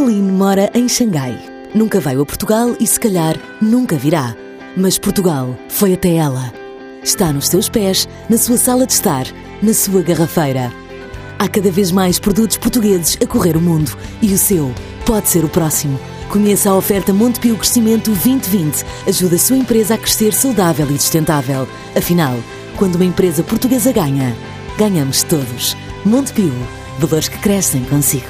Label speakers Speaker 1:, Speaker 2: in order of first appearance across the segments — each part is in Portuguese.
Speaker 1: Eileen mora em Xangai. Nunca veio a Portugal e, se calhar, nunca virá. Mas Portugal foi até ela. Está nos seus pés, na sua sala de estar, na sua garrafeira. Há cada vez mais produtos portugueses a correr o mundo e o seu pode ser o próximo. Conheça a oferta Montepio Crescimento 2020. Ajuda a sua empresa a crescer saudável e sustentável. Afinal, quando uma empresa portuguesa ganha, ganhamos todos. Montepio. Valores que crescem consigo.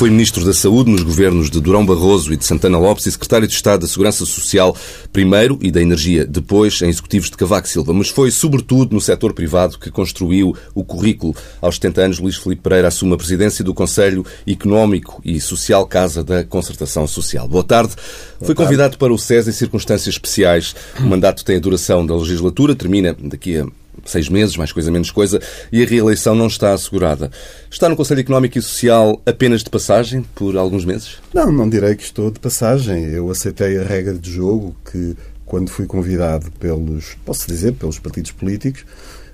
Speaker 2: Foi Ministro da Saúde nos governos de Durão Barroso e de Santana Lopes e Secretário de Estado da Segurança Social primeiro e da Energia depois, em executivos de Cavaco Silva. Mas foi, sobretudo, no setor privado que construiu o currículo. Aos 70 anos, Luís Filipe Pereira assume a presidência do Conselho Económico e Social Casa da Concertação Social. Boa tarde. Boa foi convidado para o SES em circunstâncias especiais. O mandato tem a duração da legislatura, termina daqui a seis meses, mais coisa, menos coisa, e a reeleição não está assegurada. Está no Conselho Económico e Social apenas de passagem, por alguns meses?
Speaker 3: Não, não direi que estou de passagem. Eu aceitei a regra de jogo que, quando fui convidado pelos, posso dizer, pelos partidos políticos,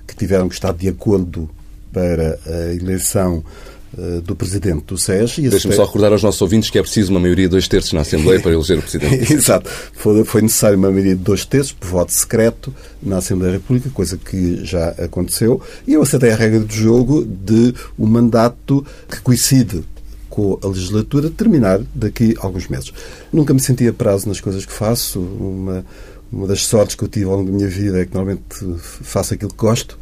Speaker 3: que tiveram que estar de acordo para a eleição do Presidente do SES.
Speaker 2: Deixe-me só recordar aos nossos ouvintes que é preciso uma maioria de dois terços na Assembleia para eleger o Presidente.
Speaker 3: Exato. Foi, foi necessário uma maioria de dois terços por voto secreto na Assembleia da República, coisa que já aconteceu. E eu aceitei a regra do jogo de um mandato que coincide com a legislatura terminar daqui a alguns meses. Nunca me senti a prazo nas coisas que faço. Uma, uma das sortes que eu tive ao longo da minha vida é que normalmente faço aquilo que gosto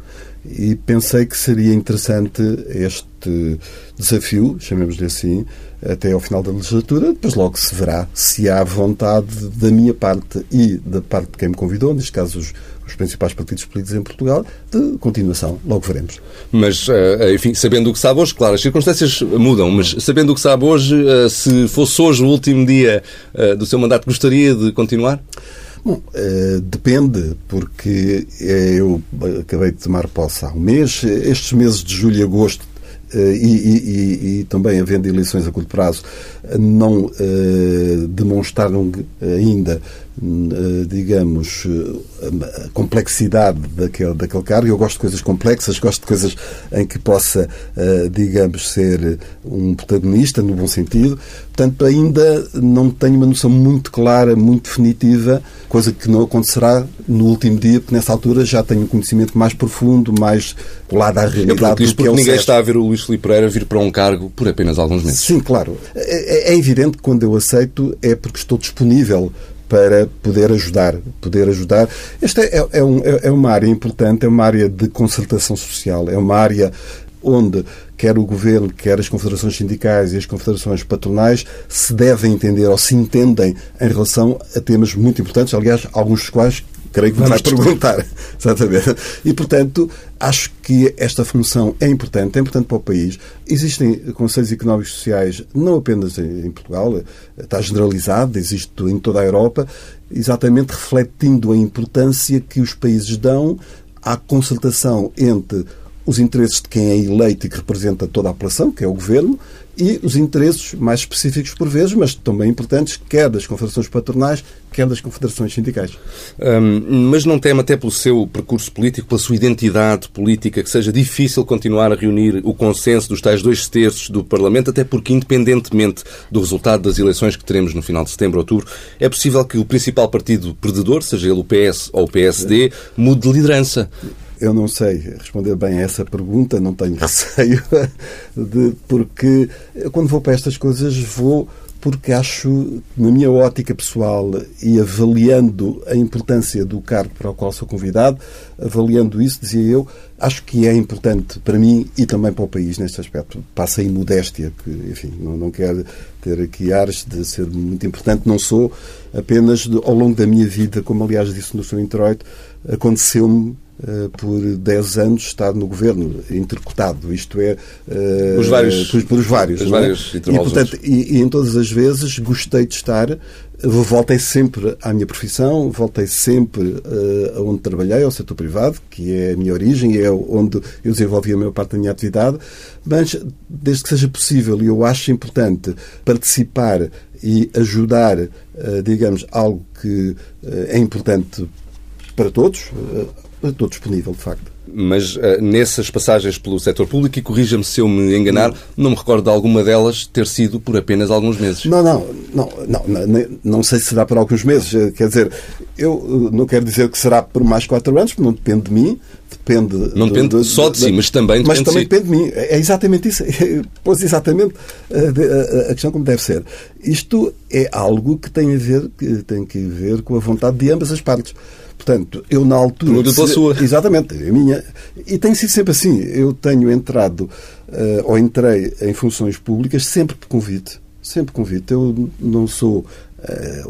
Speaker 3: e pensei que seria interessante este desafio, chamemos-lhe assim, até ao final da legislatura. Depois logo se verá se há vontade da minha parte e da parte de quem me convidou, neste caso os, os principais partidos políticos em Portugal, de continuação. Logo veremos.
Speaker 2: Mas, eh, enfim, sabendo o que sabe hoje, claro, as circunstâncias mudam, mas sabendo o que sabe hoje, eh, se fosse hoje o último dia eh, do seu mandato, gostaria de continuar?
Speaker 3: Bom, uh, depende, porque eu acabei de tomar posse há um mês. Estes meses de julho e agosto uh, e, e, e, também havendo eleições a curto prazo, não demonstraram ainda eh, digamos, eh, a complexidade daquele, daquele cargo. Eu gosto de coisas complexas, gosto de coisas em que possa, eh, digamos, ser um protagonista, no bom sentido. Portanto, ainda não tenho uma noção muito clara, muito definitiva, coisa que não acontecerá no último dia, porque nessa altura já tenho um conhecimento mais profundo, mais colado à realidade.
Speaker 2: Eu do que é ninguém está a ver o Luís Filipe Pereira vir para um cargo por apenas alguns meses.
Speaker 3: Sim, claro. É, é evidente que quando eu aceito é porque estou disponível para poder ajudar. Poder ajudar. Esta é, é, um, é, uma área importante, é uma área de concertação social, é uma área onde quer o governo, quer as confederações sindicais e as confederações patronais se devem entender ou se entendem em relação a temas muito importantes, aliás, alguns dos quais creio que vai perguntar. Exatamente. E, portanto, acho que esta função é importante, é importante para o país. Existem conselhos económicos e sociais, não apenas em Portugal, está generalizado, existe em toda a Europa, exatamente refletindo a importância que os países dão à concertação entre os interesses de quem é eleito e que representa toda a população, que é o governo, e os interesses mais específicos por vezes, mas também importantes, quer das confederações patronais, quer das confederações sindicais.
Speaker 2: Um, mas não teme até pelo seu percurso político, pela sua identidade política, que seja difícil continuar a reunir o consenso dos tais dois terços do Parlamento, até porque, independentemente do resultado das eleições que teremos no final de setembro, outubro, é possível que o principal partido perdedor, seja ele o PS ou o PSD, mude de liderança.
Speaker 3: Eu não sei responder bem a essa pergunta, não tenho receio, de, porque quando vou para estas coisas vou porque acho, na minha ótica pessoal e avaliando a importância do cargo para o qual sou convidado, avaliando isso, dizia eu, acho que é importante para mim e também para o país neste aspecto. Passa aí modéstia, que, enfim, não, não quero ter aqui ares de ser muito importante, não sou apenas de, ao longo da minha vida, como aliás disse no seu introito, aconteceu-me por 10 anos estar no governo, intercutado, isto é.
Speaker 2: Uh, os vários.
Speaker 3: Por, por os vários.
Speaker 2: Os
Speaker 3: é?
Speaker 2: vários
Speaker 3: e, portanto, e, e, em todas as vezes gostei de estar. Voltei sempre à minha profissão, voltei sempre uh, aonde trabalhei, ao setor privado, que é a minha origem é onde eu desenvolvi a maior parte da minha atividade, mas desde que seja possível, e eu acho importante participar e ajudar, uh, digamos, algo que uh, é importante para todos, estou disponível, de facto.
Speaker 2: Mas uh, nessas passagens pelo setor público, e corrija-me se eu me enganar, não me recordo de alguma delas ter sido por apenas alguns meses.
Speaker 3: Não, não, não, não, não, não sei se será por alguns meses. Eh, quer dizer, eu eh, não quero dizer que será por mais quatro anos, porque não depende de mim, depende.
Speaker 2: Não depende do, só de si, mas também depende
Speaker 3: Mas também
Speaker 2: si.
Speaker 3: depende de mim. É exatamente isso. Pois exatamente a, a, a questão como deve ser. Isto é algo que tem a ver, que tem que ver com a vontade de ambas as partes. Portanto, eu na altura.
Speaker 2: Pergunta pela sua.
Speaker 3: Exatamente, a minha. E tem sido sempre assim. Eu tenho entrado uh, ou entrei em funções públicas sempre por convite. Sempre convite. Eu não sou, uh,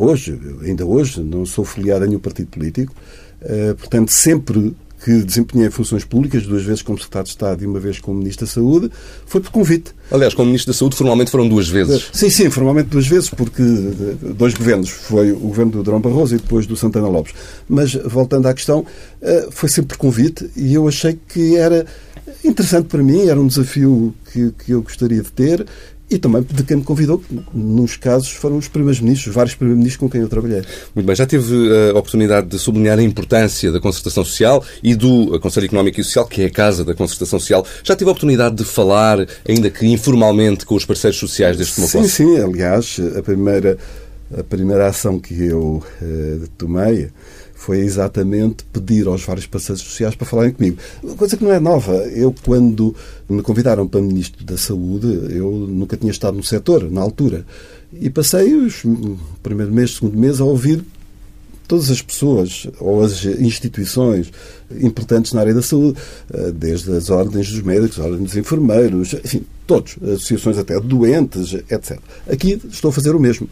Speaker 3: hoje, ainda hoje, não sou filiado a nenhum partido político. Uh, portanto, sempre que desempenhei funções públicas, duas vezes como Secretário de Estado e uma vez como Ministro da Saúde, foi por convite.
Speaker 2: Aliás, como Ministro da Saúde, formalmente foram duas vezes.
Speaker 3: Sim, sim, formalmente duas vezes, porque dois governos. Foi o governo do Drão Barroso e depois do Santana Lopes. Mas, voltando à questão, eh, foi sempre por convite e eu achei que era interessante para mim, era um desafio que, que eu gostaria de ter e também de quem me convidou, que nos casos foram os primeiros ministros, vários primeiros ministros com quem eu trabalhei.
Speaker 2: Muito bem, já teve eh, a oportunidade de sublinhar a importância da concertação social e do Conselho Económico e Social, que é a casa da concertação social. Já teve a oportunidade de falar, ainda que informalmente, com os parceiros sociais deste
Speaker 3: Sim, sim. Aliás, a primeira, a primeira ação que eu uh, tomei foi exatamente pedir aos vários parceiros sociais para falarem comigo. Coisa que não é nova. Eu, quando me convidaram para Ministro da Saúde, eu nunca tinha estado no setor, na altura. E passei os primeiro mês, segundo mês, a ouvir todas as pessoas ou as instituições importantes na área da saúde, eh, desde as ordens dos médicos, as ordens dos enfermeiros, enfim, todos, associações até de doentes, etc. Aqui estou a fazer o mesmo.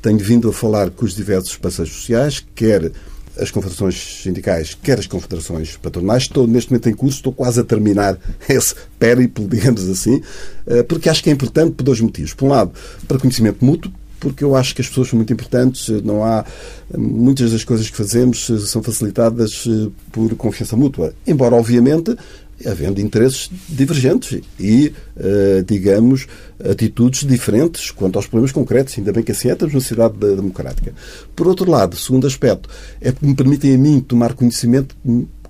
Speaker 3: Tenho vindo a falar com os diversos parceiros sociais, quer as confederações sindicais, quer as confederações patronais. Estou neste momento em curso, estou quase a terminar esse périplo, digamos assim, eh, porque acho que é importante por dois motivos. Por um lado, para conhecimento mútuo, porque eu acho que as pessoas são muito importantes. Não há muitas das coisas que fazemos eh, são facilitadas eh, por confiança mútua. Embora, obviamente, havendo interesses divergentes e, uh, digamos, atitudes diferentes quanto aos problemas concretos. Ainda bem que assim é, estamos numa sociedade democrática. Por outro lado, segundo aspecto, é que me permitem a mim tomar conhecimento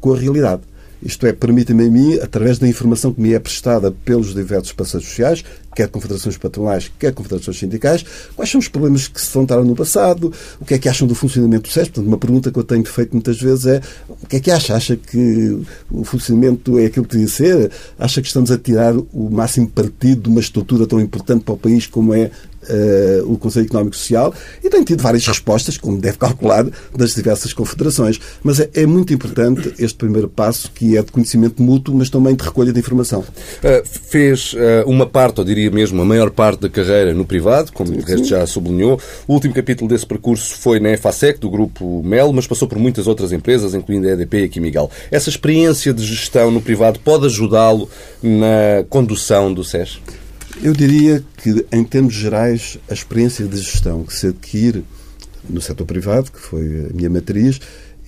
Speaker 3: com a realidade. Isto é, permite-me a mim, através da informação que me é prestada pelos diversos parceiros sociais, quer confederações patronais, quer confederações sindicais, quais são os problemas que se levantaram no passado, o que é que acham do funcionamento do SES. Portanto, uma pergunta que eu tenho feito muitas vezes é o que é que acha? Acha que o funcionamento é aquilo que devia ser? Acha que estamos a tirar o máximo partido de uma estrutura tão importante para o país como é uh, o Conselho Económico e Social e tem tido várias respostas, como deve calcular, das diversas confederações. Mas é, é muito importante este primeiro passo, que é de conhecimento mútuo, mas também de recolha de informação.
Speaker 2: Uh, fez uh, uma parte, ou diria mesmo a maior parte da carreira no privado, como sim, de resto já sublinhou. O último capítulo desse percurso foi na EFASEC, do grupo MEL, mas passou por muitas outras empresas, incluindo a EDP e a Quimigal. Essa experiência de gestão no privado pode ajudá-lo na condução do SES?
Speaker 3: Eu diria que, em termos gerais, a experiência de gestão que se adquire no setor privado, que foi a minha matriz,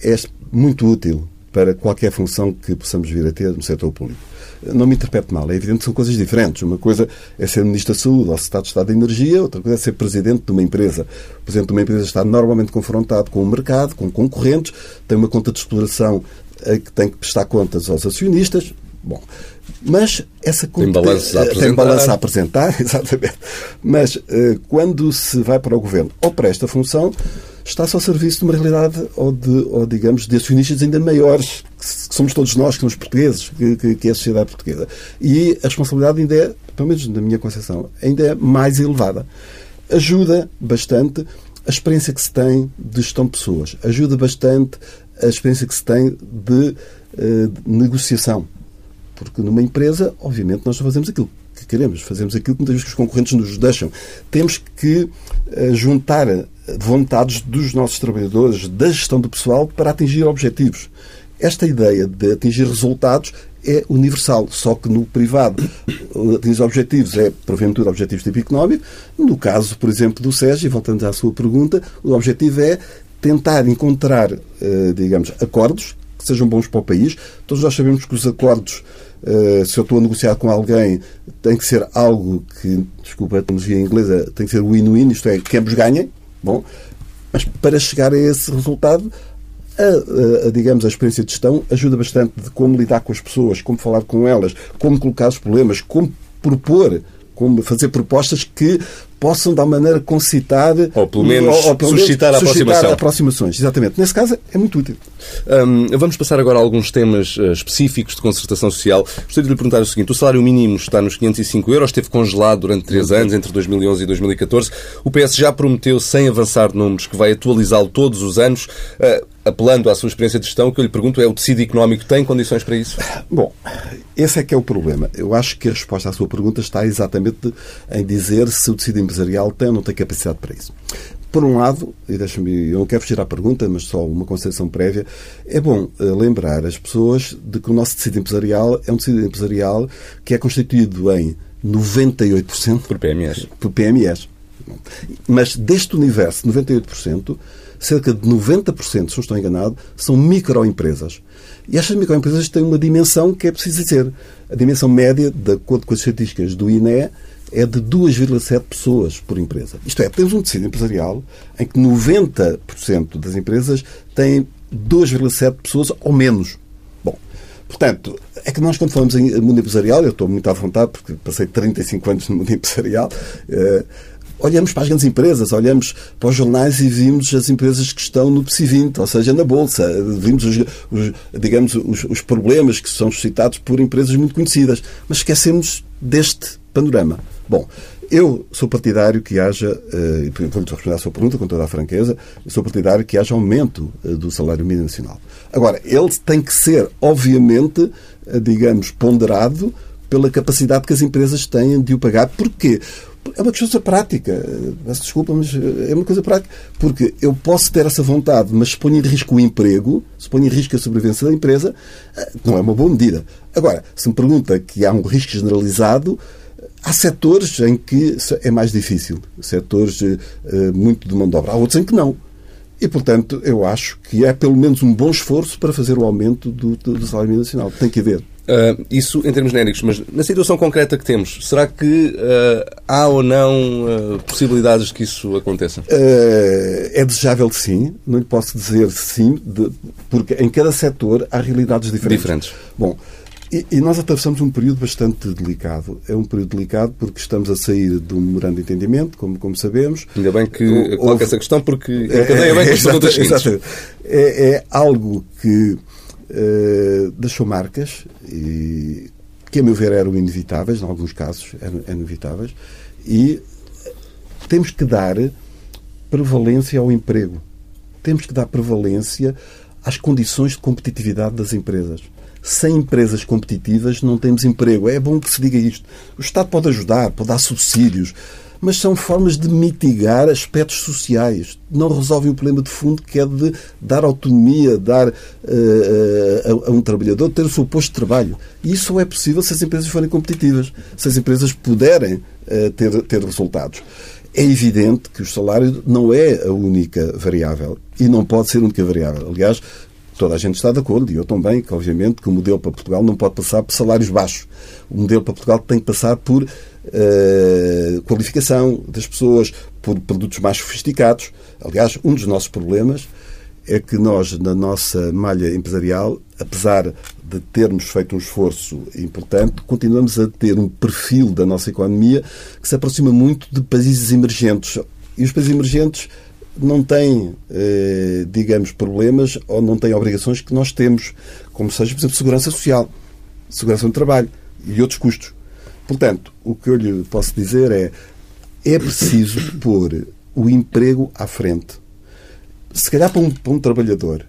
Speaker 3: é muito útil para qualquer função que possamos vir a ter no setor público. Não me interprete mal, é evidente que são coisas diferentes. Uma coisa é ser Ministro da Saúde ou Secretário de Estado da Energia, outra coisa é ser Presidente de uma empresa. O Presidente de uma empresa está normalmente confrontado com o mercado, com concorrentes, tem uma conta de exploração a que tem que prestar contas aos acionistas. Bom, mas essa
Speaker 2: tem balanço a apresentar.
Speaker 3: Tem balanço a apresentar, exatamente. Mas uh, quando se vai para o governo ou para esta função, está-se ao serviço de uma realidade ou, de, ou digamos, de acionistas ainda maiores, que somos todos nós, que somos portugueses, que, que, que é a sociedade portuguesa. E a responsabilidade ainda é, pelo menos na minha concepção, ainda é mais elevada. Ajuda bastante a experiência que se tem de gestão de pessoas. Ajuda bastante a experiência que se tem de, uh, de negociação porque numa empresa, obviamente, nós só fazemos aquilo queremos, fazemos aquilo que muitas vezes os concorrentes nos deixam. Temos que uh, juntar vontades dos nossos trabalhadores, da gestão do pessoal, para atingir objetivos. esta ideia de atingir resultados é universal, só que no privado atingir objetivos é, porventura, objetivos de tipo económico. No caso, por exemplo, do SES, e voltando à sua pergunta, o objetivo é tentar encontrar, eh, digamos, acordos que sejam bons para o país. Todos nós sabemos que os acordos, eh, se eu estou a negociar com alguém, tem que ser algo que, desculpa a terminologia inglesa, tem que ser win-win, isto é, que ambos ganhem. Bom, mas para chegar a esse resultado, a, a, digamos, a experiência de gestão ajuda bastante de como lidar com as pessoas, como falar com elas, como colocar os problemas, como propor como fazer propostas que possam, de alguma maneira, concitar
Speaker 2: ou pelo menos, ou, ou pelo suscitar,
Speaker 3: menos,
Speaker 2: suscitar
Speaker 3: aproximações. Exatamente. Nesse caso, é muito útil.
Speaker 2: Um, vamos passar agora a alguns temas uh, específicos de concertação social. Gostaria de lhe perguntar o seguinte: o salário mínimo está nos 505 euros, esteve congelado durante três anos, entre 2011 e 2014. O PS já prometeu, sem avançar números, que vai atualizá-lo todos os anos. Uh, apelando à sua experiência de gestão, o que eu lhe pergunto é: o tecido económico tem condições para isso?
Speaker 3: Bom, esse é que é o problema. Eu acho que a resposta à sua pergunta está exatamente em dizer se o tecido empresarial tem ou não tem capacidade para isso. Por um lado, e deixa-me, eu não quero fugir à pergunta, mas só uma consideração prévia, é bom eh, lembrar as pessoas de que o nosso tecido empresarial é um tecido empresarial que é constituído em 98%
Speaker 2: por PMEs.
Speaker 3: Por PMEs. Mas deste universo, 98%, cerca de 90%, se não estou enganado, são microempresas. E estas microempresas têm uma dimensão que é preciso dizer. A dimensão média, de acordo com as estatísticas do INE, é de 2,7 pessoas por empresa. Isto é, temos um tecido empresarial em que 90% das empresas têm 2,7 pessoas ou menos. Bom, portanto, é que nós quando falamos em mundo empresarial, eu estou muito à vontade porque passei 35 anos no mundo empresarial, eh, olhamos para as grandes empresas, olhamos para os jornais e vimos as empresas que estão no PSI 20, ou seja, na Bolsa. Vimos, os, os digamos, os, os, problemas que são suscitados por empresas muito conhecidas. Mas esquecemos deste panorama. Bom, eu sou partidário que haja, eh, e vou-lhe responder à sua pergunta com toda a franqueza, sou partidário que haja aumento eh, do salário mínimo nacional. Agora, ele tem que ser, obviamente, eh, digamos, ponderado pela capacidade que as empresas têm de o pagar. Porquê? É uma questão prática. Peço desculpa, mas é uma coisa prática. Porque eu posso ter essa vontade, mas se põe em risco o emprego, se põe em risco a sobrevivência da empresa, eh, não é uma boa medida. Agora, se me pergunta que há um risco generalizado, há setores em que é mais difícil. Setores uh, muito de mão de obra. Há outros em que não. E, portanto, eu acho que é pelo menos um bom esforço para fazer o aumento do, do salário nacional. Tem que haver.
Speaker 2: Uh, isso em termos genéricos, mas na situação concreta que temos, será que uh, há ou não uh, possibilidades de que isso aconteça?
Speaker 3: é desejável sim, não lhe posso dizer sim, de, porque em cada setor há realidades diferentes.
Speaker 2: Diferentes.
Speaker 3: Bom, e, e, nós atravessamos um período bastante delicado. É um período delicado porque estamos a sair de um memorando de entendimento, como, como sabemos.
Speaker 2: Ainda bem que Houve... coloca essa questão porque encadeia é, bem com as perguntas seguintes.
Speaker 3: É, é algo que eh, deixou marcas e, que, a meu ver, eram inevitáveis, em alguns casos eram inevitáveis, e temos que dar prevalência ao emprego. Temos que dar prevalência às condições de competitividade das empresas. Sem empresas competitivas não temos emprego. É bom que se diga isto. O Estado pode ajudar, pode dar subsídios, mas são formas de mitigar aspectos sociais. Não resolvem o problema de fundo que é de dar autonomia, dar uh, a, a, um trabalhador ter o seu posto de trabalho. E isso só é possível se as empresas forem competitivas, se as empresas puderem uh, ter, ter resultados. É evidente que o salário não é a única variável e não pode ser a única variável. Aliás, toda a gente está de acordo, e eu também, que obviamente que o modelo para Portugal não pode passar por salários baixos. O modelo para Portugal tem que passar por uh, qualificação das pessoas, por produtos mais sofisticados. Aliás, um dos nossos problemas é que nós, na nossa malha empresarial, apesar de termos feito um esforço importante, continuamos a ter um perfil da nossa economia que se aproxima muito de países emergentes. E os países emergentes não têm, eh, digamos, problemas ou não têm obrigações que nós temos, como seja, por exemplo, segurança social, segurança no trabalho e outros custos. Portanto, o que eu lhe posso dizer é é preciso pôr o emprego à frente. Se calhar para um, para um trabalhador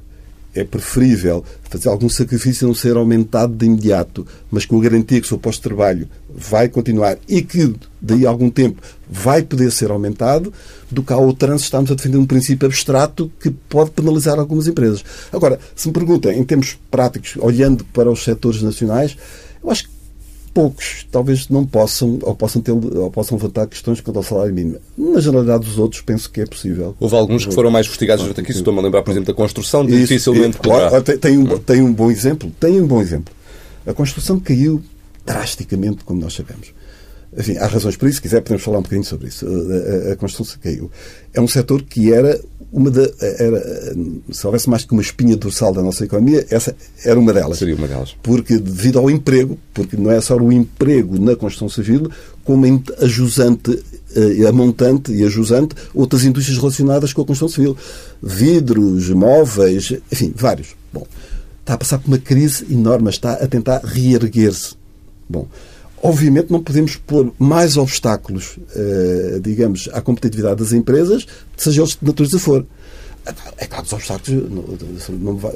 Speaker 3: é preferível fazer algum sacrifício não ser aumentado de imediato, mas com a garantia que o seu posto de trabalho vai continuar e que, daí a algum tempo, vai poder ser aumentado, do que ao trânsito estamos a defender um princípio abstrato que pode penalizar algumas empresas. Agora, se me perguntam, em termos práticos, olhando para os setores nacionais, eu acho que poucos talvez não possam ou possam ter ou possam levantar questões quanto ao salário mínimo. Na generalidade dos outros penso que é possível.
Speaker 2: Houve alguns que foram mais investigados junto aqui, estou-me a lembrar, por exemplo, da construção, Isso, dificilmente
Speaker 3: poderá... tem, tem, um, tem um bom exemplo, tem um bom exemplo. A construção caiu drasticamente, como nós sabemos. Enfim, há razões para isso. Se quiser, podemos falar um bocadinho sobre isso. A, a, a construção caiu. É um setor que era uma da, era, se houvesse mais que uma espinha dorsal da nossa economia, essa era uma delas.
Speaker 2: Seria uma delas.
Speaker 3: Porque devido ao emprego, porque não é só o emprego na construção civil, como a jusante, eh, a montante e a jusante, outras indústrias relacionadas com a construção civil. Vidros, móveis, enfim, vários. Bom, está a passar por uma crise enorme, está a tentar reerguer-se. Bom, Obviamente não podemos pôr mais obstáculos, eh, digamos, à competitividade das empresas, seja eles de natureza for. É claro, os obstáculos,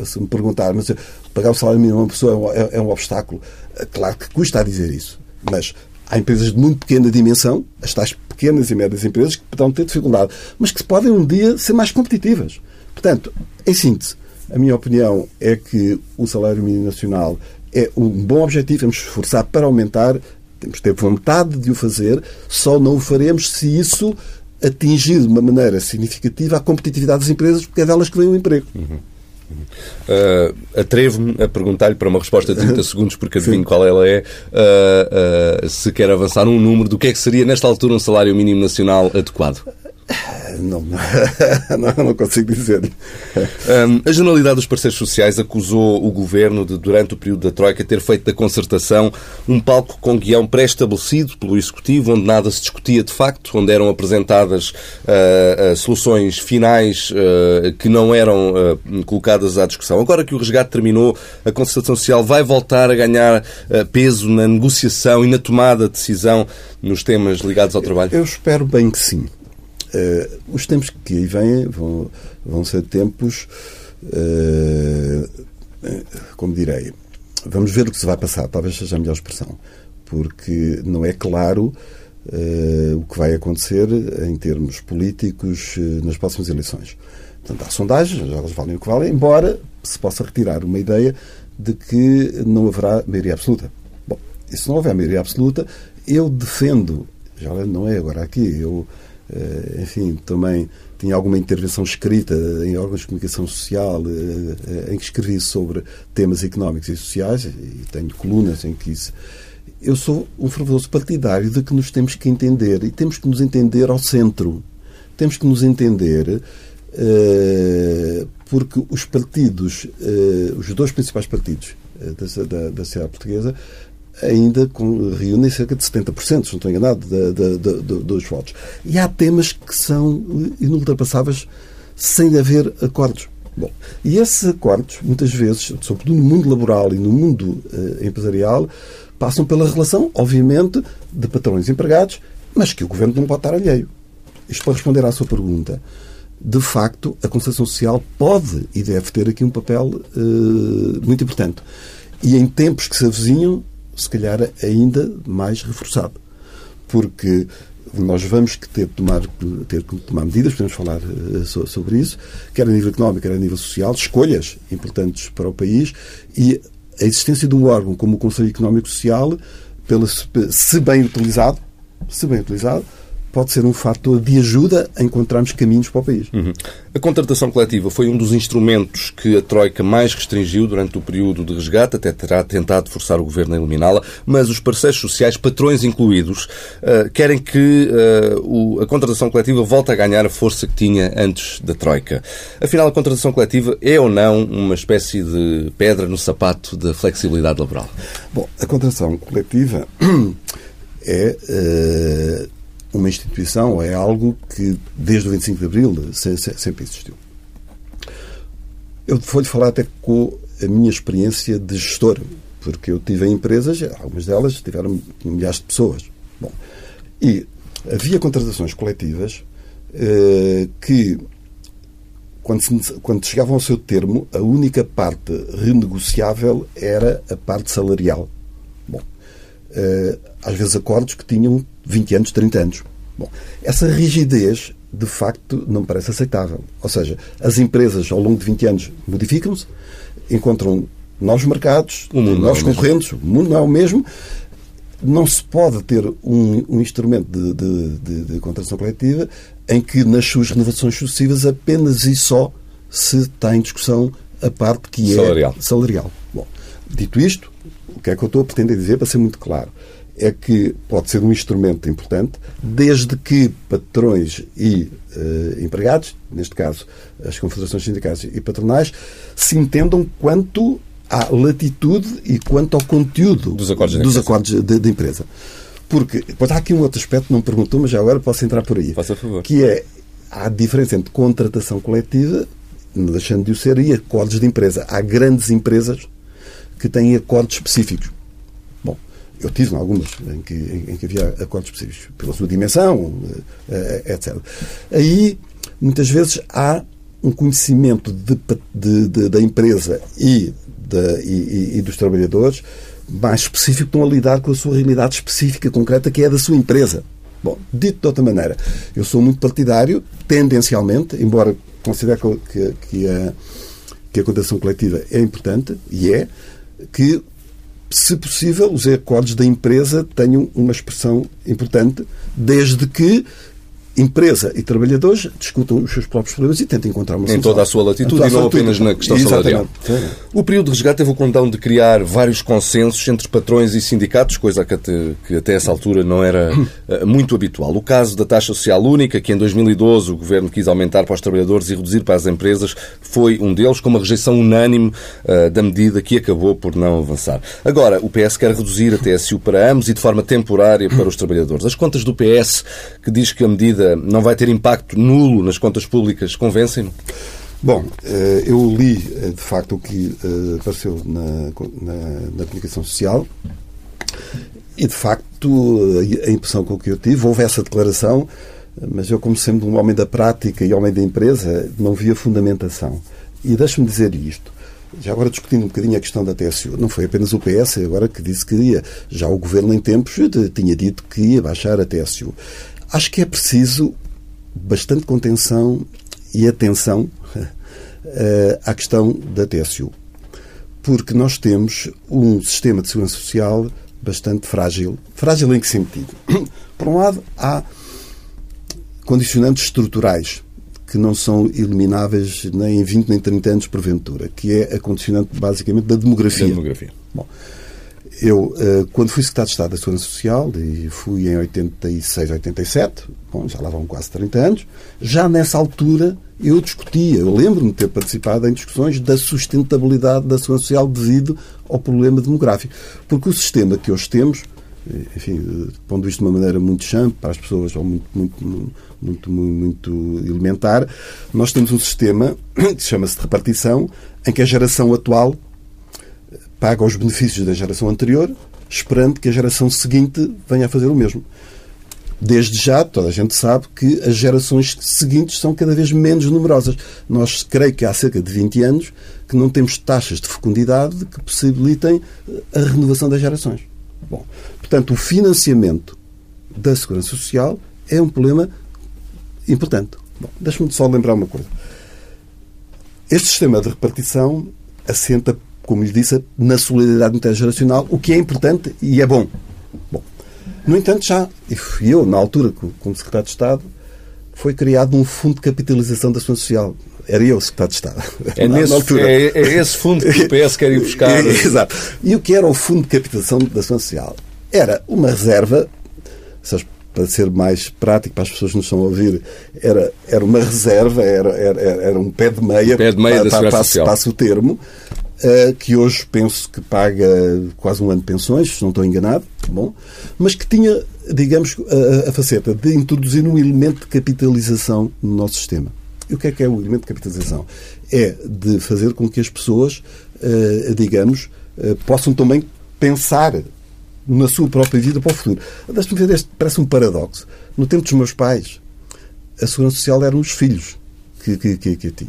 Speaker 3: se me perguntar, mas pagar o salário mínimo a uma pessoa é, é um obstáculo. É claro que custa a dizer isso, mas há empresas de muito pequena dimensão, as tais pequenas e médias empresas, que poderão ter dificuldade, mas que podem um dia ser mais competitivas. Portanto, em síntese, a minha opinião é que o salário mínimo nacional é um bom objetivo, vamos esforçar para aumentar, temos que ter vontade de o fazer, só não o faremos se isso atingir de uma maneira significativa a competitividade das empresas, porque é delas que vem o emprego. Uhum.
Speaker 2: Uh, Atrevo-me a perguntar-lhe para uma resposta de 30 segundos, porque adivinho qual ela é, uh, uh, se quer avançar um número do que é que seria, nesta altura, um salário mínimo nacional adequado.
Speaker 3: Não, não, não consigo dizer.
Speaker 2: Um, a Generalidade dos Parceiros Sociais acusou o governo de, durante o período da Troika, ter feito da concertação um palco com guião pré-estabelecido pelo Executivo, onde nada se discutia de facto, onde eram apresentadas uh, uh, soluções finais uh, que não eram colocadas à discussão. Agora que o resgate terminou, a concertação social vai voltar a ganhar peso na negociação e na tomada de decisão nos temas ligados ao trabalho?
Speaker 3: Eu espero bem que sim. Uh, os tempos que aí vêm vão, vão ser tempos, uh, como direi, vamos ver o que se vai passar, talvez seja a melhor expressão, porque não é claro uh, o que vai acontecer em termos políticos nas próximas eleições. Portanto, há sondagens, elas valem o que valem, embora se possa retirar uma ideia de que não haverá maioria absoluta. Bom, e se não houver maioria absoluta, eu defendo, já não é agora aqui, eu enfim, também tinha alguma intervenção escrita em órgãos de comunicação social eh, eh, em que escrevi sobre temas económicos e sociais e tenho colunas em que isso. Eu sou um fervoroso partidário de que nos temos que entender e temos que nos entender ao centro. Temos que nos entender porque os partidos, os dois principais partidos da, da, da sociedade portuguesa, ainda reúnem cerca de 70%, se não estou enganado, de, de, de, dos votos. E há temas que são inultrapassáveis sem haver acordos. Bom, e esses acordos, muitas vezes, sobretudo no mundo laboral e no mundo uh, empresarial, passam pela relação, obviamente, de patrões e empregados, mas que o governo não pode estar alheio. Isto para responder à sua pergunta. De facto, a concertação social pode e deve ter aqui um papel uh, muito importante. E em tempos que se avizinham, se calhar ainda mais reforçado. Porque nós vamos ter que tomar, ter que tomar medidas, podemos falar uh, sobre isso, quer a nível económico, quer a nível social, escolhas importantes para o país e a existência de um órgão como o Conselho Económico Social, pela, se bem utilizado, se bem utilizado, pode ser um fator de ajuda a encontrarmos caminhos para o país.
Speaker 2: Uhum. A contratação coletiva foi um dos instrumentos que a Troika mais restringiu durante o período de resgate, até terá tentado forçar o governo a eliminá-la, mas os parceiros sociais, patrões incluídos, uh, querem que uh, o, a contratação coletiva volte a ganhar a força que tinha antes da Troika. Afinal, a contratação coletiva é ou não uma espécie de pedra no sapato da flexibilidade laboral?
Speaker 3: Bom, a contratação coletiva é. Uh uma instituição é algo que, desde o 25 de Abril, sempre existiu. Eu vou-lhe falar até com a minha experiência de gestor, porque eu tive em empresas, algumas delas tiveram milhares de pessoas. Bom, e havia contratações coletivas eh, que quando, se, quando chegavam ao seu termo, a única parte renegociável era a parte salarial. Bom, uh, às vezes acordos que tinham 20 anos, 30 anos. Bom, essa rigidez, de facto, não me parece aceitável. Ou seja, as empresas, ao longo de 20 anos, modificam-se, encontram novos mercados, novos é concorrentes, o mundo não é o mesmo. Não se pode ter um, um instrumento de, de, de, de contratação coletiva em que, nas suas renovações sucessivas, apenas e só se está em discussão a parte que é
Speaker 2: salarial.
Speaker 3: salarial. Bom, dito isto, o que é que eu estou a pretender dizer, para ser muito claro, é que pode ser um instrumento importante, desde que patrões e uh, empregados, neste caso as confederações sindicais e patronais, se entendam quanto à latitude e quanto ao conteúdo
Speaker 2: dos acordos de,
Speaker 3: dos acordos de, de empresa. Porque depois há aqui um outro aspecto não me perguntou, mas já agora posso entrar por aí.
Speaker 2: Faça favor.
Speaker 3: Que é a diferença entre contratação coletiva, não deixando de o ser, e acordos de empresa. Há grandes empresas que têm acordos específicos. Eu tive algumas em que, em, que havia acordos específicos, pela sua dimensão, eh, eh, etc. Aí, muitas vezes, há um conhecimento de, de, de, da empresa e, e, e dos trabalhadores mais específico, estão a lidar com a sua realidade específica, concreta, que é da sua empresa. Bom, dito de outra maneira, eu sou muito partidário, tendencialmente, embora considere que, que, a, que a coletiva é importante, e é, que, se possível, os acordos da empresa tenham uma expressão importante, desde que empresa e trabalhadores discutam os seus próprios problemas e tentem encontrar uma
Speaker 2: solução. Em toda a sua latitude e não apenas na questão Exatamente. salarial. O período de resgate teve o condão de criar vários consensos entre patrões e sindicatos, coisa que até, que até essa altura não era uh, muito habitual. O caso da taxa social única, que em 2012 o Governo quis aumentar para os trabalhadores e reduzir para as empresas, foi um deles, com uma rejeição unânime uh, da medida que acabou por não avançar. Agora, o PS quer reduzir a TSU para ambos e de forma temporária para os trabalhadores. As contas do PS, que diz que a medida medida não vai ter impacto nulo nas contas públicas, convencem-no?
Speaker 3: Bom, eh, eu li eh, de facto o que eh, apareceu na, na, na comunicação social e de facto a impressão com que eu tive, houve essa declaração, mas eu, como sendo um homem da prática e homem da empresa, não via fundamentação. E deixe-me dizer isto. Já agora discutindo um bocadinho a questão da TSU, não foi apenas o PS agora que disse que ia. Já o Governo, em tempos, tinha dito que ia baixar a TSU. Acho que é preciso bastante contenção e atenção uh, à questão da TSU. Porque nós temos um sistema de segurança social bastante frágil. Frágil em que sentido? Por um lado, há condicionantes estruturais que não são elimináveis nem em 20 nem 30 anos porventura, que é a condicionante basicamente da demografia. Da
Speaker 2: demografia.
Speaker 3: Bom, eu, eh, quando fui secretário de Estado da Segurança Social, e fui em 86, 87, bom, já lá vão quase 30 anos, já nessa altura eu discutia, eu lembro-me de ter participado em discussões da sustentabilidade da Segurança Social devido ao problema demográfico. Porque o sistema que hoje temos, eh, enfim, eh, pondo isto de uma maneira muito chã, para as pessoas, ou muito, muito, muito, muito, muito elementar, nós temos um sistema que chama-se de repartição, em que a geração atual paga os benefícios da geração anterior, esperando que a geração seguinte venha a fazer o mesmo. Desde já, toda a gente sabe que as gerações seguintes são cada vez menos numerosas. Nós, creio que há cerca de 20 anos, que não temos taxas de fecundidade que possibilitem a renovação das gerações. Bom, portanto, o financiamento da segurança social é um problema importante. Deixa-me só lembrar uma coisa. Este sistema de repartição assenta como lhe disse, na solidariedade intergeracional, o que é importante e é bom. Bom, no entanto, já, eu, na altura, como secretário de Estado, foi criado um fundo de capitalização da segurança social. Era eu o secretário de Estado.
Speaker 2: É, na, nesse, na altura. É, é, esse fundo que o PS quer ir buscar.
Speaker 3: Exato. E o que era o fundo de capitalização da segurança social? Era uma reserva, para ser mais prático, para as pessoas que nos estão a ouvir, era, era uma reserva, era, era, era um pé de meia,
Speaker 2: pé de meia
Speaker 3: para, para,
Speaker 2: para,
Speaker 3: passa o termo, que hoje penso que paga quase um ano de pensões, se não estou enganado, bom, mas que tinha, digamos, a, a faceta de introduzir um elemento de capitalização no nosso sistema. E o que é que é o elemento de capitalização? É de fazer com que as pessoas, uh, digamos, uh, possam também pensar na sua própria vida para o futuro. Deixa-me ver, este parece um paradoxo. No tempo dos meus pais, a Segurança Social eram os filhos que, que, que, que.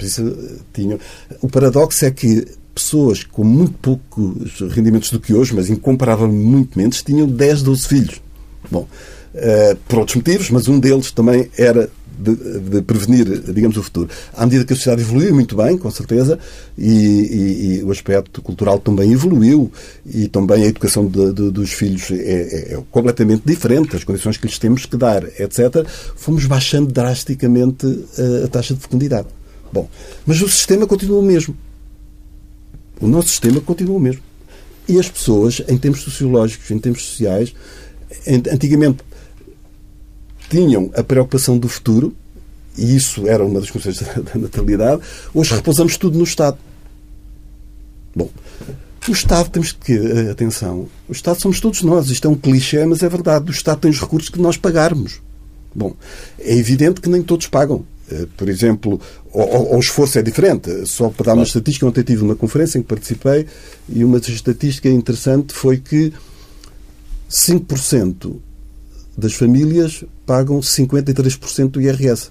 Speaker 3: Isso, eh, tinham... O paradoxo é que pessoas com muito poucos rendimentos do que hoje, mas incomparavelmente muito menos, tinham 10, 12 filhos. Bom, uh, por outros motivos, mas um deles também era de, de, prevenir, digamos, o futuro. À medida que a sociedade evoluiu muito bem, com certeza, e, e, e o aspecto cultural também evoluiu, e também a educação de, de, dos filhos é, é, é, completamente diferente, as condições que lhes temos que dar, etc., fomos baixando drasticamente a, a taxa de fecundidade. Bom, mas o sistema continua o mesmo. O nosso sistema continua o mesmo. E as pessoas, em termos sociológicos, em termos sociais, antigamente tinham a preocupação do futuro, e isso era uma das consequências da natalidade, hoje repousamos tudo no Estado. Bom, o Estado, temos que. Eh, atenção, o Estado somos todos nós. Isto é um clichê, mas é verdade. O Estado tem os recursos que nós pagarmos. Bom, é evidente que nem todos pagam. Eh, por exemplo, o, o esforço é diferente. Só para dar uma estatística, ontem tive uma conferência em que participei e uma estatística interessante foi que 5% das famílias pagam 53% do IRS.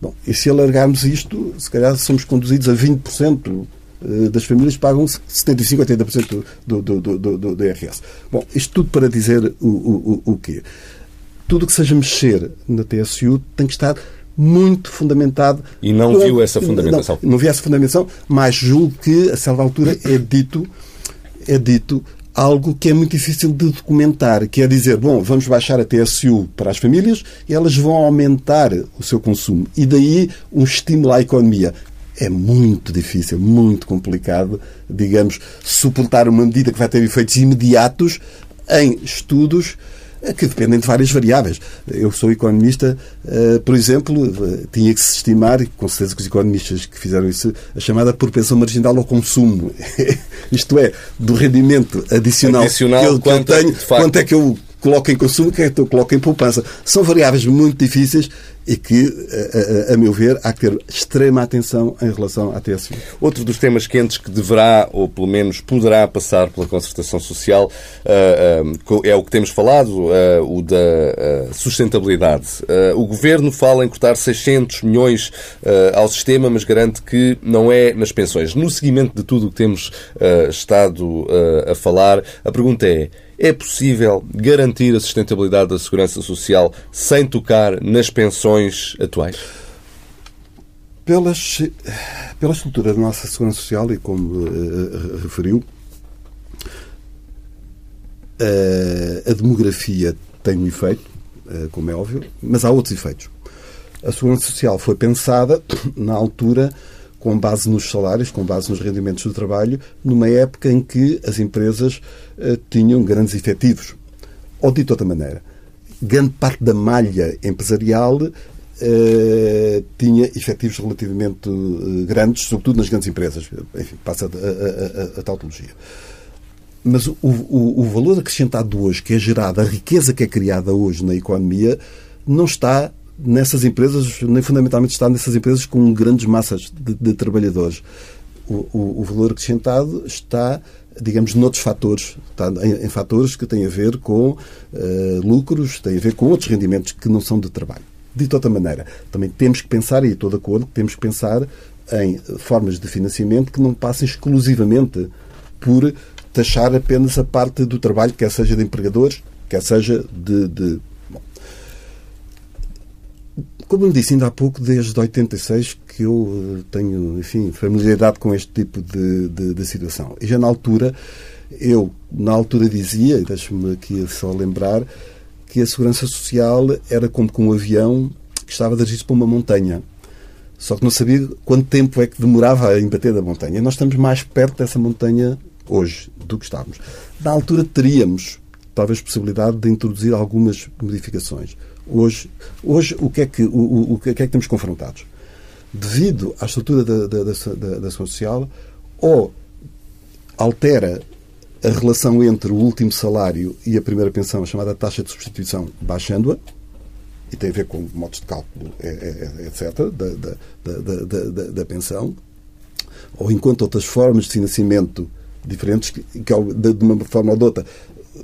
Speaker 3: Bom, e se alargarmos isto, se calhar somos conduzidos a 20% eh, das famílias pagam 75% a 80% do, do, do, do, do IRS. Bom, isto tudo para dizer o, o, o quê? Tudo que seja mexer na TSU tem que estar muito fundamentado.
Speaker 2: E não viu essa fundamentação?
Speaker 3: Não, não vi essa fundamentação, mas julgo que, a certa altura, é dito, é dito algo que é muito difícil de documentar, que é dizer, bom, vamos baixar a TSU para as famílias e elas vão aumentar o seu consumo. E daí um estímulo à economia. É muito difícil, muito complicado, digamos, suportar uma medida que vai ter efeitos imediatos em estudos que dependem de várias variáveis. Eu sou economista, eh, por exemplo, tinha que se estimar, e com certeza que os economistas que fizeram isso, a chamada propensão marginal ao consumo. Isto é, do rendimento adicional,
Speaker 2: adicional
Speaker 3: que eu, que eu tenho, quanto é que eu coloco em consumo, quanto é coloco em poupança. São variáveis muito difíceis e que, a, a, a, meu ver, há que ter extrema atenção em relação à TSU.
Speaker 2: Outro dos temas quentes que deverá, ou pelo menos poderá passar pela concertação social, uh, uh, é o que temos falado, uh, o da sustentabilidade. o Governo fala em cortar 600 milhões ao sistema, mas garante que não é nas pensões. No seguimento de tudo o que temos estado a falar, a pergunta é é possível garantir a sustentabilidade da segurança social sem tocar nas pensões atuais?
Speaker 3: Pelas, pela estrutura da nossa segurança social, e como uh, referiu, uh, a demografia tem um efeito, uh, como é óbvio, mas há outros efeitos. A segurança social foi pensada na altura com base nos salários, com base nos rendimentos do trabalho, numa época em que as empresas uh, tinham grandes efetivos. Ou dito de outra maneira, grande parte da malha empresarial uh, tinha efetivos relativamente uh, grandes, sobretudo nas grandes empresas. Enfim, passa a, a, a, a tautologia. Mas o, o, o valor acrescentado hoje, que é gerado, a riqueza que é criada hoje na economia, não está nessas empresas, nem fundamentalmente está nessas empresas com grandes massas de, de trabalhadores. O, o, o, valor acrescentado está, digamos, noutros fatores. Está em, em fatores que têm a ver com uh, lucros, têm a ver com outros rendimentos que não são de trabalho. Dito de outra maneira, também temos que pensar, e estou de acordo, temos que pensar em formas de financiamento que não passem exclusivamente por taxar apenas a parte do trabalho, quer seja de empregadores, quer seja de, de como eu disse ainda há pouco, desde 86 que eu eh, tenho, enfim, familiaridade com este tipo de, de, de situação. E já na altura, eu, na altura dizia, e deixe-me aqui só lembrar, que a segurança social era como com um avião que estava dirigido para uma montanha. Só que não sabia quanto tempo é que demorava a embater da montanha. E nós estamos mais perto dessa montanha hoje do que estávamos. Na altura teríamos, talvez, possibilidade de introduzir algumas modificações. Hoje, hoje o, que é que, o, o, que é que estamos confrontados? Devido à estrutura da, da, da, da social, ou altera a relação entre o último salário e a primeira pensão, a chamada taxa de substituição, baixando-a, e tem a ver com modos de cálculo, é, é, é etc., da, da, da, da, pensão, ou enquanto outras formas de financiamento diferentes, que de uma forma ou de outra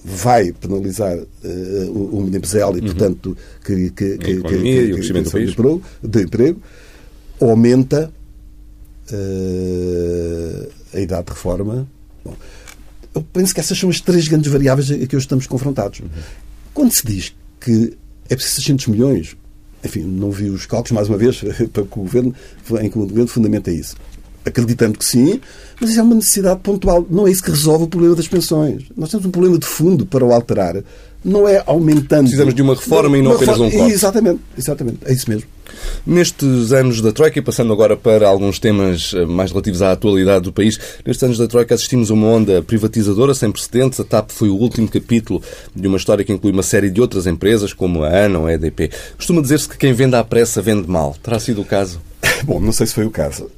Speaker 3: vai penalizar uh, o, MNPZL e, uhum. portanto, que, que, que,
Speaker 2: que, que, e o crescimento do país.
Speaker 3: De emprego, de emprego, aumenta uh, a idade de reforma. Bom, eu penso que essas são as três grandes variáveis a que hoje estamos confrontados. Uhum. Quando se diz que é preciso 600 milhões, enfim, não vi os cálculos, mais uma vez, para que o governo, em que o governo fundamenta isso. Acreditando que sim, mas isso é uma necessidade pontual. Não é isso que resolve o problema das pensões. Nós temos um problema de fundo para o alterar. Não é aumentando.
Speaker 2: Precisamos de uma reforma não, e não apenas um corte.
Speaker 3: Exatamente, exatamente. É isso mesmo.
Speaker 2: Nestes anos da Troika, e passando agora para alguns temas eh, mais relativos à atualidade do país, nestes anos da Troika assistimos a uma onda privatizadora sem precedentes. A TAP foi o último capítulo de uma história que inclui uma série de outras empresas, como a ANA ou a EDP. Costuma dizer-se que quem vende à pressa vende mal. Terá sido o caso?
Speaker 3: Bom, não sei se foi o caso.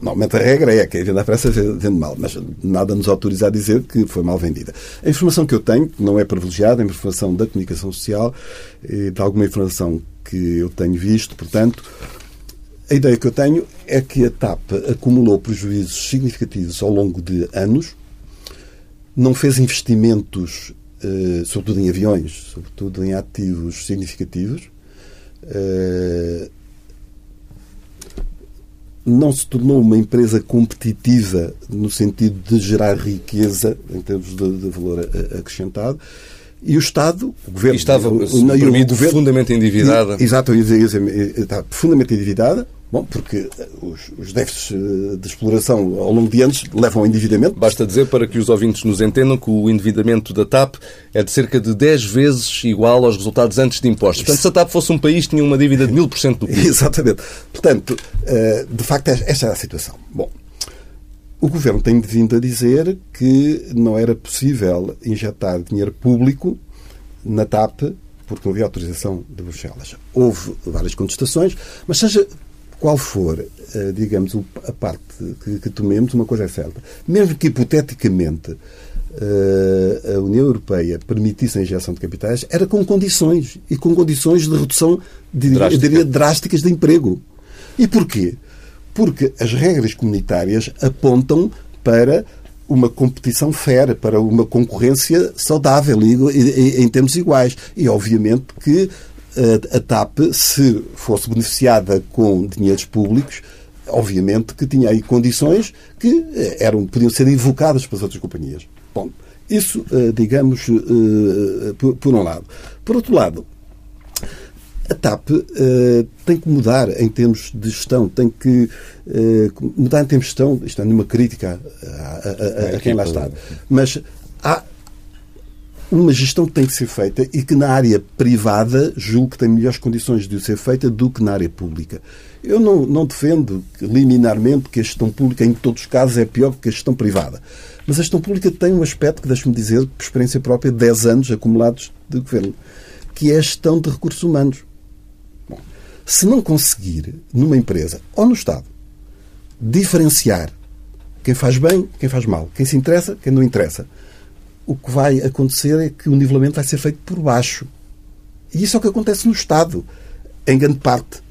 Speaker 3: Normalmente a regra é que a venda à pressa vende mal, mas nada nos autoriza a dizer que foi mal vendida. A informação que eu tenho, não é privilegiada, é informação da comunicação social, de alguma informação que eu tenho visto, portanto, a ideia que eu tenho é que a TAP acumulou prejuízos significativos ao longo de anos, não fez investimentos, eh, sobretudo em aviões, sobretudo em ativos significativos, eh, não se tornou uma empresa competitiva no sentido de gerar riqueza em termos de, de valor acrescentado. E o Estado, o governo.
Speaker 2: E estava, o, o, o governo, profundamente endividada.
Speaker 3: Exato, está profundamente endividada. Bom, porque os, os déficits eh, de exploração ao longo de anos levam ao endividamento.
Speaker 2: Basta dizer, para que os ouvintes nos entendam, que o endividamento da TAP é de cerca de 10 vezes igual aos resultados antes de impostos. Portanto, se a TAP fosse um país, tinha uma dívida de 1000% do PIB.
Speaker 3: Exatamente. Portanto, eh, de facto, esta é a situação. Bom, o Governo tem vindo a dizer que não era possível injetar dinheiro público na TAP porque não havia autorização de Bruxelas. Houve várias contestações, mas seja qual for, eh, digamos, a parte que, tomemos, uma coisa é certa. Mesmo que, hipoteticamente, eh, a União Europeia permitisse a injeção de capitais, era com condições. E com condições de redução, diria, diria, drásticas de emprego. E porquê? Porque as regras comunitárias apontam para uma competição fair, para uma concorrência saudável e, em termos iguais. E, obviamente, que a TAP, se fosse beneficiada com dinheiros públicos, obviamente que tinha aí condições que eh, eram, podiam ser invocadas pelas outras companhias. Bom, isso, eh, digamos, eh, por um lado. Por outro lado, a TAP tem que mudar em termos de gestão, tem que mudar em termos de gestão, isto é nenhuma crítica a, a, a, a quem lá está, mas uma gestão que tem que ser feita e que na área privada julgo que tem melhores condições de ser feita do que na área pública. Eu não, não defendo liminarmente que a gestão pública, em todos os casos, é pior que a gestão privada. Mas a gestão pública tem um aspecto que, deixe-me dizer, por experiência própria, 10 anos acumulados de governo, que é a gestão de recursos humanos. Bom, se não conseguir, numa empresa ou no Estado, diferenciar quem faz bem, quem faz mal, quem se interessa, quem não interessa, o que vai acontecer é que o nivelamento vai ser feito por baixo. E isso é o que acontece no Estado, em grande parte.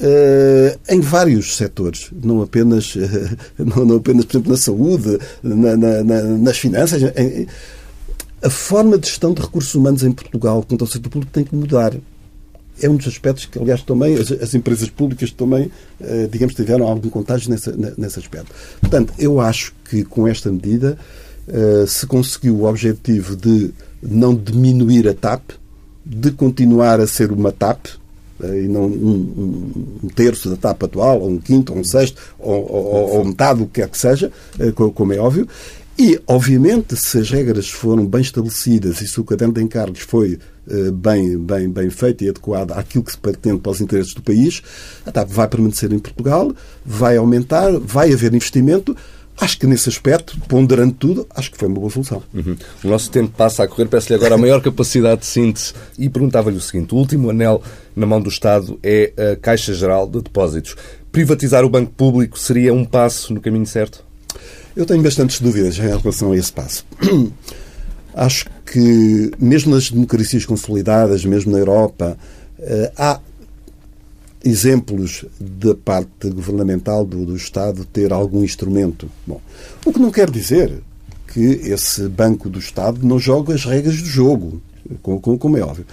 Speaker 3: Uh, em vários setores, não apenas, uh, não, não, apenas, por exemplo, na saúde, na, na, na, nas finanças. Em, a forma de gestão de recursos humanos em Portugal quanto ao setor público tem que mudar. É um dos aspectos que, aliás, também as, as empresas públicas também, uh, digamos, tiveram algum contágio nessa, nesse aspecto. Portanto, eu acho que com esta medida se conseguiu o objetivo de não diminuir a TAP, de continuar a ser uma TAP, uh, e não um, um, terço da TAP atual, ou um quinto, ou um sexto, ou, ou, ou metade, o que quer que seja, uh, como é óbvio. E, obviamente, se as regras foram bem estabelecidas e se o caderno de encargos foi bem, bem, bem feito e adequado àquilo que se pretende para os interesses do país, a TAP vai permanecer em Portugal, vai aumentar, vai haver investimento, Acho que nesse aspecto, ponderando tudo, acho que foi uma boa solução.
Speaker 2: Uhum. O nosso tempo passa a correr, peço-lhe agora a maior capacidade de síntese e perguntava-lhe o seguinte: o último anel na mão do Estado é a Caixa Geral de Depósitos. Privatizar o banco público seria um passo no caminho certo?
Speaker 3: Eu tenho bastantes dúvidas em relação a esse passo. Acho que, mesmo nas democracias consolidadas, mesmo na Europa, eh, há exemplos da parte governamental do, do Estado ter algum instrumento. Bom, o que não quer dizer que esse Banco do Estado não joga as regras do jogo, como, como é óbvio.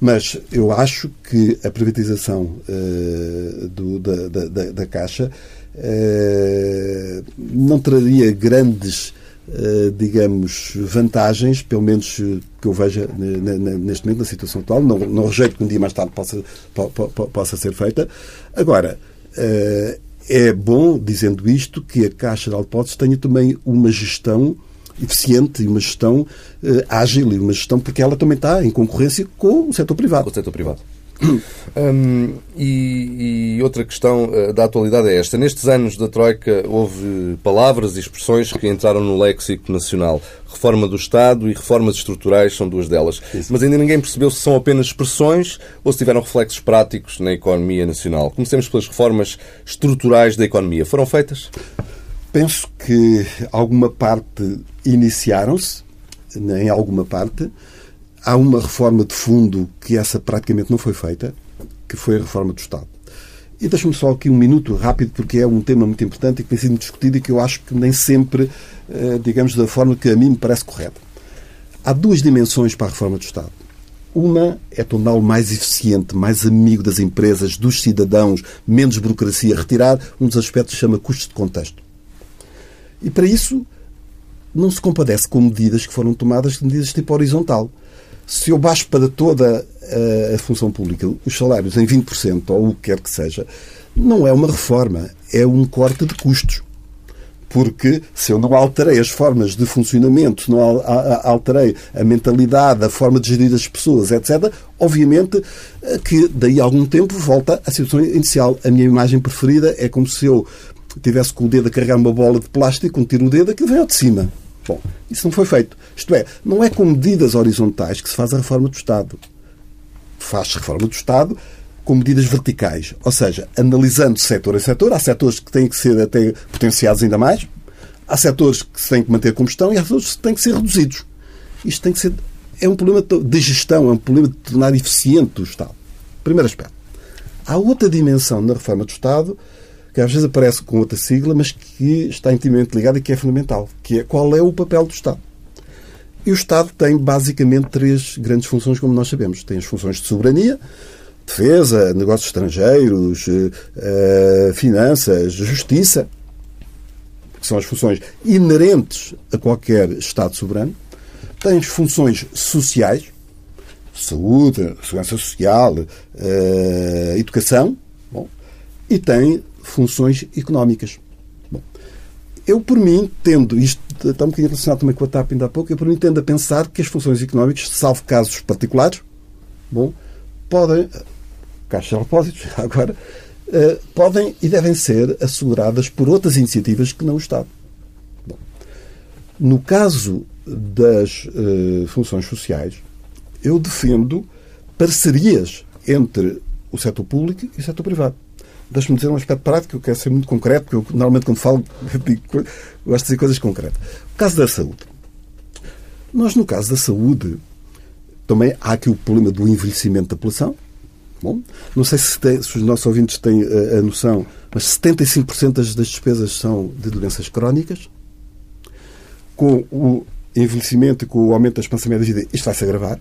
Speaker 3: Mas eu acho que a privatização uh, do, da, da, da, Caixa uh, não traria grandes, digamos, vantagens, pelo menos que eu veja neste momento, na situação atual. Não, não rejeito que um dia mais tarde possa, po, po, possa ser feita. Agora, é bom, dizendo isto, que a Caixa de Alpótese tenha também uma gestão eficiente e uma gestão ágil e uma gestão porque ela também está em concorrência com o setor privado.
Speaker 2: Com o setor privado. Hum, e, e, outra questão uh, da atualidade é esta. Nestes anos da Troika houve palavras e expressões que entraram no léxico nacional. Reforma do Estado e reformas estruturais são duas delas. Isso. Mas ainda ninguém percebeu se são apenas expressões ou se tiveram reflexos práticos na economia nacional. Comecemos pelas reformas estruturais da economia. Foram feitas?
Speaker 3: Penso que alguma parte iniciaram-se, em alguma parte. Há uma reforma de fundo que essa praticamente não foi feita, que foi a reforma do Estado. E deixe-me só aqui um minuto rápido, porque é um tema muito importante e que tem sido discutido e que eu acho que nem sempre, eh, digamos, da forma que a mim me parece correta. Há duas dimensões para a reforma do Estado. Uma é torná-lo mais eficiente, mais amigo das empresas, dos cidadãos, menos burocracia, retirar um dos aspectos que chama custos de contexto. E para isso não se compadece com medidas que foram tomadas, medidas de tipo horizontal. Se eu baixo para toda a, função pública os salários em 20%, ou o que quer que seja, não é uma reforma, é um corte de custos. Porque se eu não alterei as formas de funcionamento, se não alterei a mentalidade, a forma de gerir as pessoas, etc., obviamente eh, que daí a algum tempo volta à situação inicial. A minha imagem preferida é como se eu tivesse com o dedo a carregar uma bola de plástico, um tiro o dedo, aquilo vem ao de cima. Bom, isso não foi feito. Isto é, não é com medidas horizontais que se faz a reforma do Estado. Faz-se reforma do Estado com medidas verticais. Ou seja, analisando setor a setor. Há setores que têm que ser até potenciados ainda mais. Há setores que se têm que manter como estão e há setores que têm que ser reduzidos. Isto tem que ser... É um problema de gestão, é um problema de tornar eficiente o Estado. Primeiro aspecto. Há outra dimensão na reforma do Estado que às vezes aparece com outra sigla, mas que está intimamente ligada e que é fundamental, que é qual é o papel do Estado. E o Estado tem basicamente três grandes funções, como nós sabemos. Tem as funções de soberania, defesa, negócios estrangeiros, uh, finanças, justiça, que são as funções inerentes a qualquer Estado soberano. Tem as funções sociais, saúde, segurança social, uh, educação, bom, e tem funções económicas. Bom, eu, por mim, tendo, isto está um bocadinho relacionado também com a TAP ainda há pouco, eu, por mim, tendo a pensar que as funções económicas, salvo casos particulares, bom, podem, caixa de depósitos, agora, uh, podem e devem ser asseguradas por outras iniciativas que não o Estado. Bom, no caso das uh, funções sociais, eu defendo parcerias entre o setor público e o setor privado. Deixa-me dizer um aspecto prático, eu quero ser muito concreto, porque eu normalmente quando falo digo, gosto de dizer coisas concretas. O caso da saúde. Nós, no caso da saúde, também há aqui o problema do envelhecimento da população. Bom, não sei se, tem, se os nossos ouvintes têm a, a noção, mas 75% das despesas são de doenças crónicas. Com o envelhecimento e com o aumento da expansão média da vida, isto vai se agravar.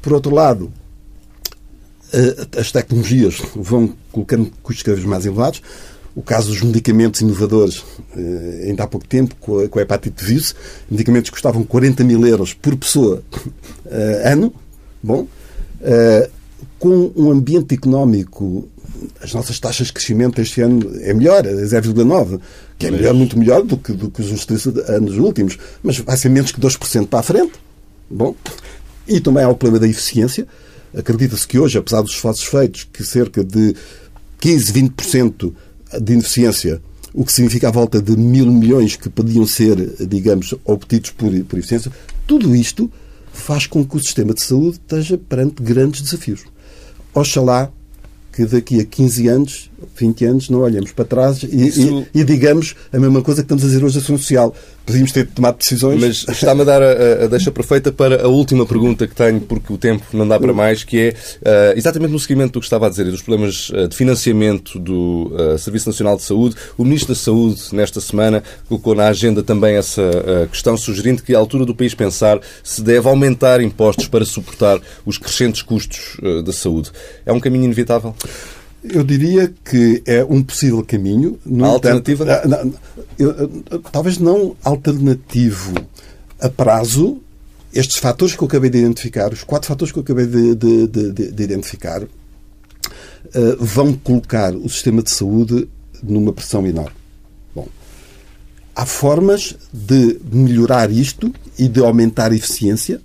Speaker 3: Por outro lado, eh, as tecnologias vão colocando custos cada vez mais elevados. O caso dos medicamentos inovadores, eh, ainda há pouco tempo, com a, hepatite vírus, medicamentos que custavam 40 mil euros por pessoa eh, ano. Bom, com um ambiente económico, as nossas taxas de crescimento este ano é melhor, é 0,9, que é melhor, muito melhor do que, do que os 30 anos últimos, mas vai ser menos que 2% para a frente. Bom, e também há o problema da eficiência. Acredita-se que hoje, apesar dos esforços feitos, que cerca de 15, 20% de ineficiência, o que significa a volta de mil milhões que podiam ser, digamos, obtidos por, por eficiência, tudo isto faz com que o sistema de saúde esteja perante grandes desafios. Oxalá que daqui a 15 anos 20 anos, não olhemos para trás e, Isso... e, e digamos a mesma coisa que estamos a dizer hoje da ação social. Podíamos ter tomado decisões.
Speaker 2: Mas está-me a dar a, a, deixa perfeita para a última pergunta que tenho, porque o tempo não dá para mais, que é uh, exatamente no seguimento do que estava a dizer e dos problemas uh, de financiamento do uh, Serviço Nacional de Saúde. O Ministro da Saúde, nesta semana, colocou na agenda também essa questão, sugerindo que, à altura do país pensar, se deve aumentar impostos para suportar os crescentes custos da saúde. É um caminho inevitável?
Speaker 3: Eu diria que é um possível caminho.
Speaker 2: No a alternativa? Entanto,
Speaker 3: ah, não, talvez não alternativo a prazo. Estes fatores que eu acabei de identificar, os quatro fatores que eu acabei de, de, de, de identificar, uh, vão colocar o sistema de saúde numa pressão enorme. Bom, há formas de melhorar isto e de aumentar a eficiência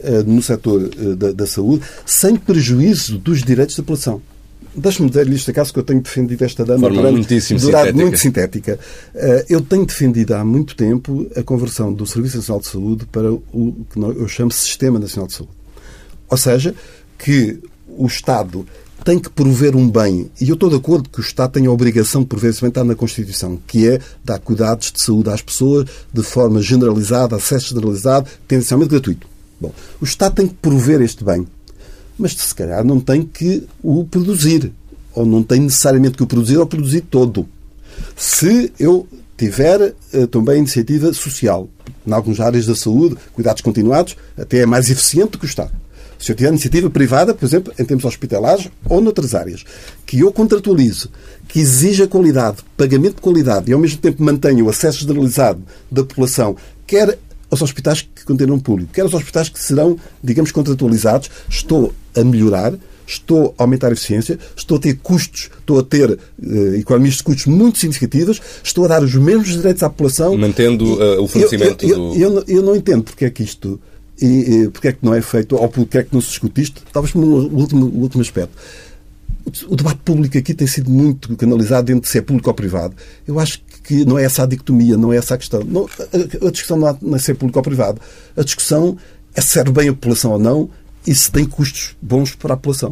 Speaker 3: uh, no setor uh, da, da saúde sem prejuízo dos direitos da população. Deixe-me dizer-lhe isto, acaso que eu tenho defendido esta dama
Speaker 2: Forma durante,
Speaker 3: durante sintética. muito sintética. Eh, eu tenho defendido há muito tempo a conversão do Serviço Nacional de Saúde para o que eu chamo Sistema Nacional de Saúde. Ou seja, que o Estado tem que prover um bem, e eu estou de acordo que o Estado tem a obrigação de prover esse bem, está na Constituição, que é dar cuidados de saúde às pessoas de forma generalizada, acesso generalizado, tendencialmente gratuito. Bom, o Estado tem que prover este bem mas se calhar não tem que o produzir. Ou não tem necessariamente que o produzir ou produzir todo. Se eu tiver uh, também iniciativa social, em algumas áreas da saúde, cuidados continuados, até é mais eficiente do que o Estado. Se eu tiver iniciativa privada, por exemplo, em termos hospitalares ou noutras áreas, que eu contratualizo, que exija qualidade, pagamento de qualidade e ao mesmo tempo mantenha o acesso generalizado da população, quer aos hospitais que continuam públicos, quer aos hospitais que serão, digamos, contratualizados, estou a melhorar, estou a aumentar a eficiência, estou a ter custos, estou a ter uh, economias de custos muito significativas, estou a dar os mesmos direitos à população.
Speaker 2: Mantendo uh, o fornecimento
Speaker 3: eu, eu, eu, eu, eu, não entendo porque é que isto. E, e porque é que não é feito, ou porque é que não se discute isto, talvez o último, último aspecto. O debate público aqui tem sido muito canalizado dentro de se é público ou privado. Eu acho que não é essa a dicotomia, não é essa a questão. Não, a, a, discussão não é se é público ou privado. A discussão é se serve bem a população ou não e se tem custos bons para a população.